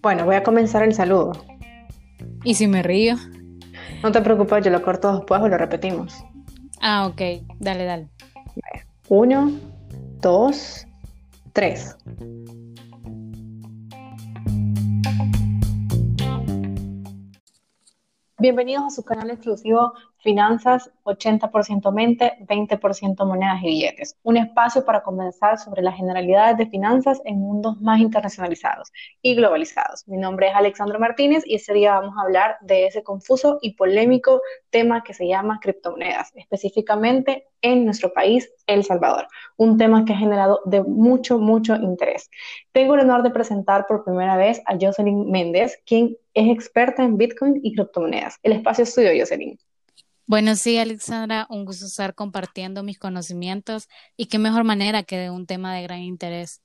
Bueno, voy a comenzar el saludo. ¿Y si me río? No te preocupes, yo lo corto después o lo repetimos. Ah, ok. Dale, dale. Uno, dos, tres. Bienvenidos a su canal exclusivo Finanzas 80% mente, 20% monedas y billetes. Un espacio para conversar sobre las generalidades de finanzas en mundos más internacionalizados y globalizados. Mi nombre es Alexandro Martínez y este día vamos a hablar de ese confuso y polémico tema que se llama criptomonedas, específicamente en nuestro país, El Salvador. Un tema que ha generado de mucho, mucho interés. Tengo el honor de presentar por primera vez a Jocelyn Méndez, quien es experta en Bitcoin y criptomonedas. El espacio es tuyo, Jocelyn. Bueno, sí, Alexandra, un gusto estar compartiendo mis conocimientos y qué mejor manera que de un tema de gran interés.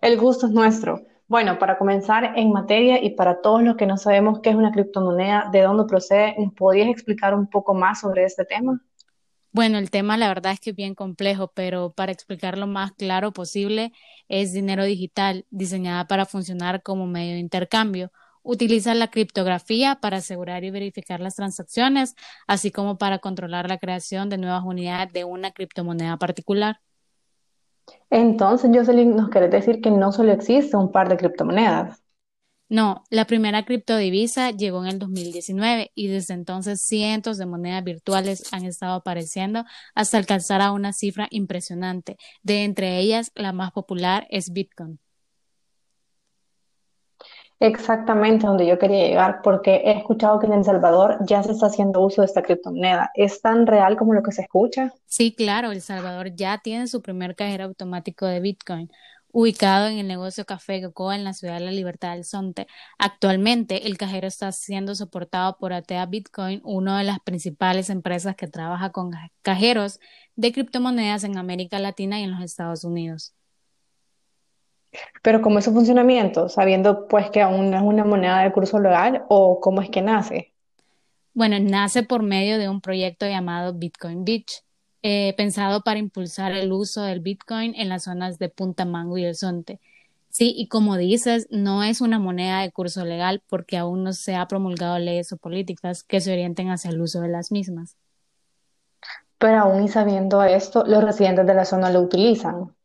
El gusto es nuestro. Bueno, para comenzar en materia y para todos los que no sabemos qué es una criptomoneda, de dónde procede, ¿nos podrías explicar un poco más sobre este tema? Bueno, el tema la verdad es que es bien complejo, pero para explicarlo más claro posible, es dinero digital, diseñada para funcionar como medio de intercambio Utiliza la criptografía para asegurar y verificar las transacciones, así como para controlar la creación de nuevas unidades de una criptomoneda particular. Entonces, Jocelyn, nos quiere decir que no solo existe un par de criptomonedas. No, la primera criptodivisa llegó en el 2019 y desde entonces cientos de monedas virtuales han estado apareciendo hasta alcanzar a una cifra impresionante. De entre ellas, la más popular es Bitcoin. Exactamente donde yo quería llegar, porque he escuchado que en El Salvador ya se está haciendo uso de esta criptomoneda. ¿Es tan real como lo que se escucha? Sí, claro, El Salvador ya tiene su primer cajero automático de Bitcoin, ubicado en el negocio Café Cocoa en la ciudad de la Libertad del Sonte. Actualmente, el cajero está siendo soportado por Atea Bitcoin, una de las principales empresas que trabaja con cajeros de criptomonedas en América Latina y en los Estados Unidos. Pero ¿cómo es su funcionamiento? Sabiendo pues que aún no es una moneda de curso legal o cómo es que nace. Bueno, nace por medio de un proyecto llamado Bitcoin Beach, eh, pensado para impulsar el uso del Bitcoin en las zonas de Punta Mango y El Sonte. Sí, y como dices, no es una moneda de curso legal porque aún no se ha promulgado leyes o políticas que se orienten hacia el uso de las mismas. Pero aún y sabiendo esto, los residentes de la zona lo utilizan.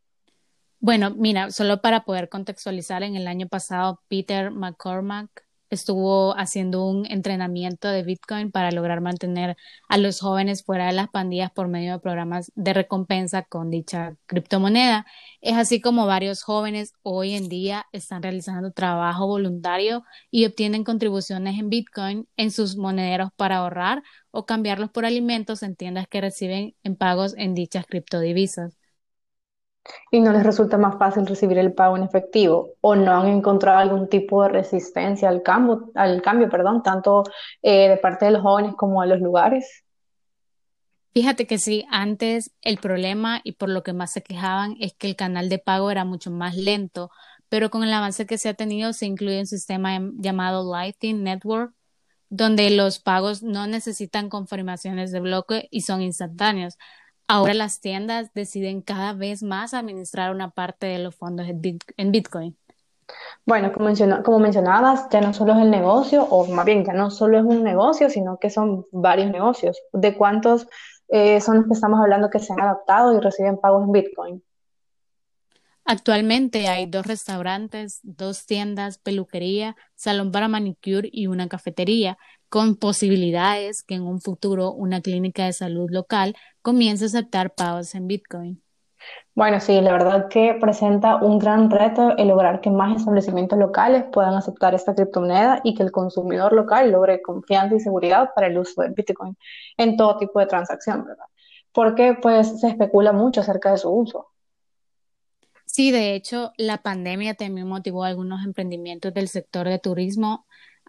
Bueno, mira, solo para poder contextualizar, en el año pasado Peter McCormack estuvo haciendo un entrenamiento de Bitcoin para lograr mantener a los jóvenes fuera de las pandillas por medio de programas de recompensa con dicha criptomoneda. Es así como varios jóvenes hoy en día están realizando trabajo voluntario y obtienen contribuciones en Bitcoin en sus monederos para ahorrar o cambiarlos por alimentos en tiendas que reciben en pagos en dichas criptodivisas y no les resulta más fácil recibir el pago en efectivo o no han encontrado algún tipo de resistencia al cambio, al cambio perdón, tanto eh, de parte de los jóvenes como de los lugares? Fíjate que sí, antes el problema y por lo que más se quejaban es que el canal de pago era mucho más lento, pero con el avance que se ha tenido se incluye un sistema llamado Lightning Network, donde los pagos no necesitan confirmaciones de bloque y son instantáneos. Ahora las tiendas deciden cada vez más administrar una parte de los fondos en Bitcoin. Bueno, como, mencionabas, ya no solo es el negocio, o más bien ya no solo es un negocio, sino que son varios negocios. ¿De cuántos eh, son los que estamos hablando que se han adaptado y reciben pagos en Bitcoin? Actualmente hay dos restaurantes, dos tiendas, peluquería, salón para manicure y una cafetería con posibilidades que en un futuro una clínica de salud local comience a aceptar pagos en Bitcoin. Bueno, sí, la verdad que presenta un gran reto el lograr que más establecimientos locales puedan aceptar esta criptomoneda y que el consumidor local logre confianza y seguridad para el uso de Bitcoin en todo tipo de transacción, ¿verdad? Porque pues se especula mucho acerca de su uso. Sí, de hecho, la pandemia también motivó algunos emprendimientos del sector de turismo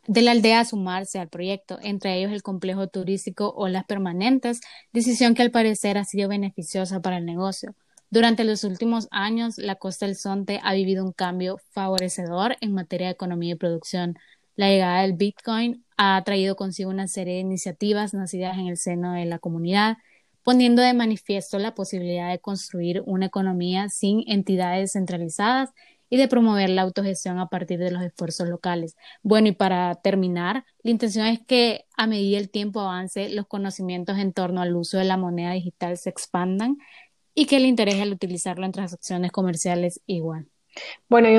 de la aldea a sumarse al proyecto, entre ellos el complejo turístico o las Permanentes, decisión que al parecer ha sido beneficiosa para el negocio. Durante los últimos años, la Costa del Sonte ha vivido un cambio favorecedor en materia de economía y producción. La llegada del Bitcoin ha traído consigo una serie de iniciativas nacidas en el seno de la comunidad, poniendo de manifiesto la posibilidad de construir una economía sin entidades centralizadas y de promover la autogestión a partir de los esfuerzos locales. Bueno, y para terminar, la intención es que a medida el tiempo avance, los conocimientos en torno al uso de la moneda digital se expandan y que el interés al utilizarlo en transacciones comerciales igual. Bueno, yo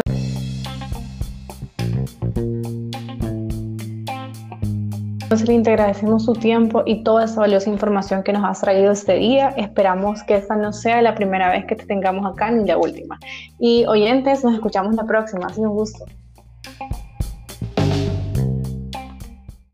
Entonces, te agradecemos su tiempo y toda esa valiosa información que nos has traído este día. Esperamos que esta no sea la primera vez que te tengamos acá ni la última. Y oyentes, nos escuchamos la próxima. Ha un gusto.